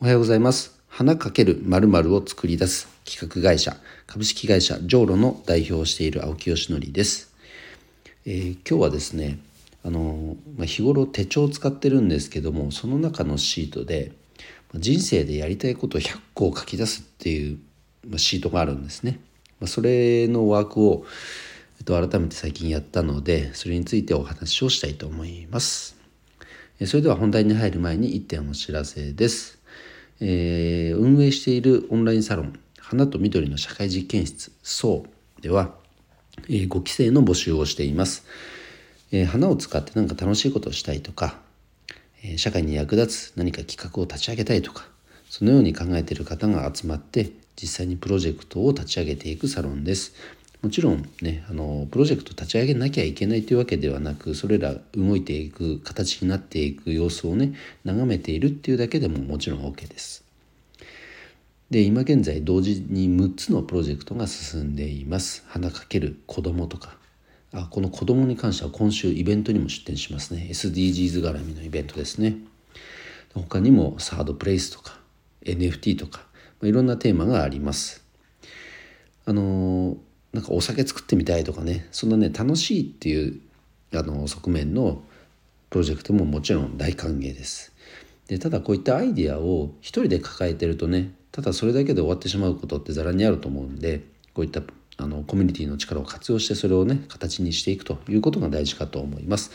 おはようございます。花かける〇〇を作り出す企画会社株式会社ジョーロの代表をしている青木よしのりです、えー、今日はですねあの、まあ、日頃手帳を使ってるんですけどもその中のシートで人生でやりたいことを100個を書き出すっていうシートがあるんですね、まあ、それのワークを、えっと、改めて最近やったのでそれについてお話をしたいと思います。それでは本題に入る前に1点お知らせです。えー、運営しているオンラインサロン花と緑の社会実験室そう。では、えー、5期生の募集をしています、えー、花を使って何か楽しいことをしたいとか、え、社会に役立つ何か企画を立ち上げたいとかそのように考えている方が集まって実際にプロジェクトを立ち上げていくサロンです。もちろんねあのプロジェクト立ち上げなきゃいけないというわけではなくそれら動いていく形になっていく様子をね眺めているっていうだけでももちろん OK です。で今現在同時に6つのプロジェクトが進んでいます。花かける子供とかあこの子供に関しては今週イベントにも出展しますね SDGs 絡みのイベントですね他にもサードプレイスとか NFT とか、まあ、いろんなテーマがありますあのかお酒作ってみたいとかねそんなね楽しいっていうあの側面のプロジェクトももちろん大歓迎です。でただこういったアイディアを一人で抱えてるとねただそれだけで終わってしまうことってざらにあると思うんでこういったあのコミュニティの力を活用してそれをね形にしていくということが大事かと思います。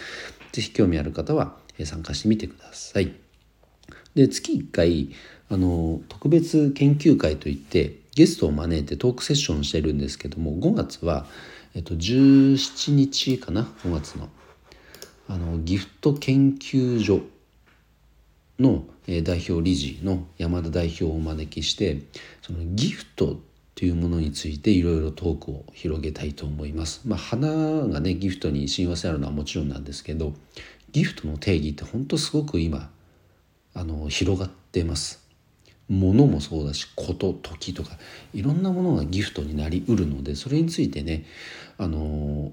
是非興味ある方は参加してみてください。で月1回あの特別研究会といってゲストを招いてトークセッションしてるんですけども5月は、えっと、17日かな？5月のあのギフト研究所の代表理事の山田代表をお招きしてそのギフトというものについていろいろトークを広げたいと思います。まあ、花がねギフトに親和性あるのはもちろんなんですけどギフトの定義って本当すごく今あの広がってます。物もそうだしこと時とかいろんなものがギフトになりうるのでそれについてねあの、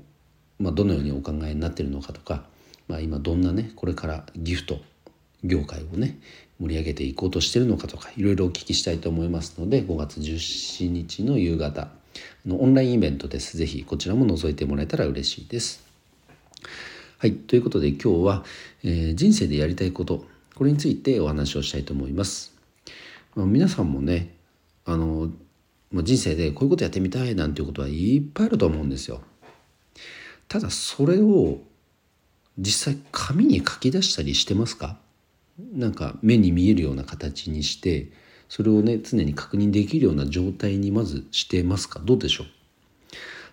まあ、どのようにお考えになってるのかとか、まあ、今どんなねこれからギフト業界をね盛り上げていこうとしてるのかとかいろいろお聞きしたいと思いますので5月17日の夕方のオンラインイベントです。ぜひこちらも覗いてもらえたら嬉しいです。はい、ということで今日は、えー、人生でやりたいことこれについてお話をしたいと思います。まあ、皆さんもねあの、まあ、人生でこういうことやってみたいなんていうことはいっぱいあると思うんですよ。ただそれを実際紙に書き出したりしてますか？なんか目に見えるような形にしてそれをね常に確認できるような状態にまずしてますか？どうでしょう？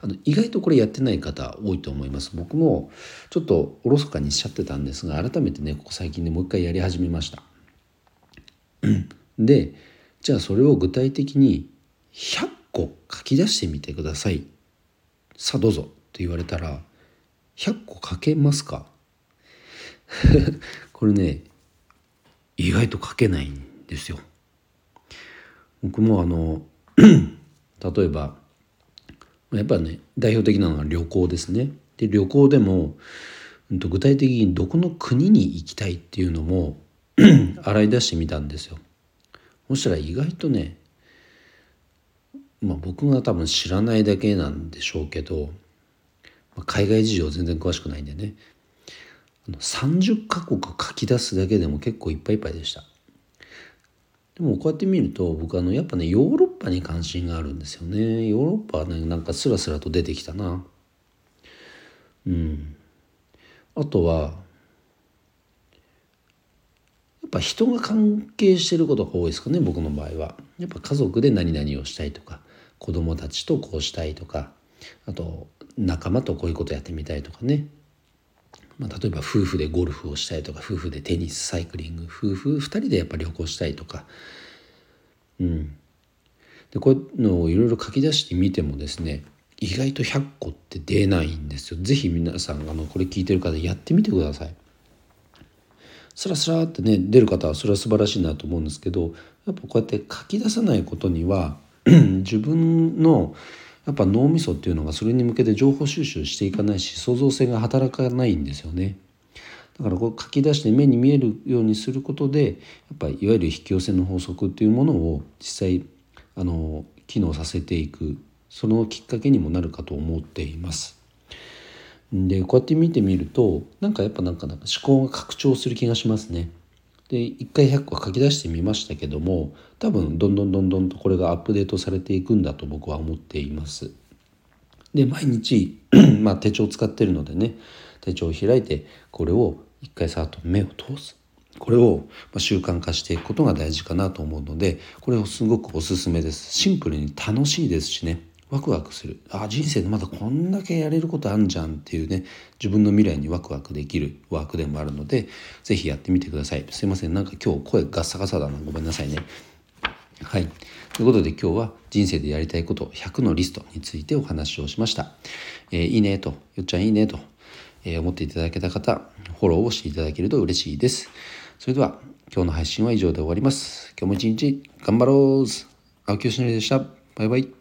あの意外とこれやってない方多いと思います。僕もちょっとおろそかにしちゃってたんですが改めてねここ最近でもう一回やり始めました。でじゃあそれを具体的に100個書き出してみてくださいさあどうぞって言われたら100個書けますか？これね意外と書けないんですよ。僕もあの 例えばやっぱね代表的なのは旅行ですね。で旅行でも具体的にどこの国に行きたいっていうのも 洗い出してみたんですよ。そしたら意外とねまあ僕が多分知らないだけなんでしょうけど、まあ、海外事情全然詳しくないんでね30カ国書き出すだけでも結構いっぱいいっぱいでした。でもこうやって見ると僕あのやっぱねヨーロッパに関心があるんですよね。ヨーロッパはねなんかスラスラと出てきたな。うん。あとはっぱ人が関係してることが多いですかね僕の場合は。やっぱ家族で何々をしたいとか子供たちとこうしたいとかあと仲間とこういうことやってみたいとかね、まあ、例えば夫婦でゴルフをしたいとか夫婦でテニスサイクリング夫婦2人でやっぱ旅行したいとかうんでこういうのをいろいろ書き出してみてもですね意外と100個って出ないんですよ。是非皆さんあのこれ聞いてる方やってみてください。スラスラってね出る方はそれは素晴らしいなと思うんですけどやっぱこうやって書き出さないことには 自分のやっぱ脳みそっていうのがそれに向けて情報収集していかないし創造性が働かないんですよね。だからこう書き出して目に見えるようにすることでやっぱりいわゆる引き寄せの法則っていうものを実際あの機能させていくそのきっかけにもなるかと思っています。でこうやって見てみるとなんかやっぱなんか思考が拡張する気がしますね。で1回100個書き出してみましたけども多分どんどんどんどんとこれがアップデートされていくんだと僕は思っています。で毎日 まあ手帳を使ってるのでね手帳を開いてこれを一回さっと目を通すこれを習慣化していくことが大事かなと思うのでこれをすごくおすすめですシンプルに楽しいですしねワクワクする。あ人生でまだこんだけやれることあんじゃんっていうね自分の未来にワクワクできるワークでもあるので是非やってみてください。すいません。なんか今日声ガッサガサだな。ごめんなさいね。はい。ということで今日は人生でやりたいこと100のリストについてお話をしました、えー、いいねとよっちゃんいいねと、えー、思っていただけた方フォローをしていただけると嬉しいです。それでは今日の配信は以上で終わります。今日も一日頑張ろう。青木よしのりでした。バイバイ。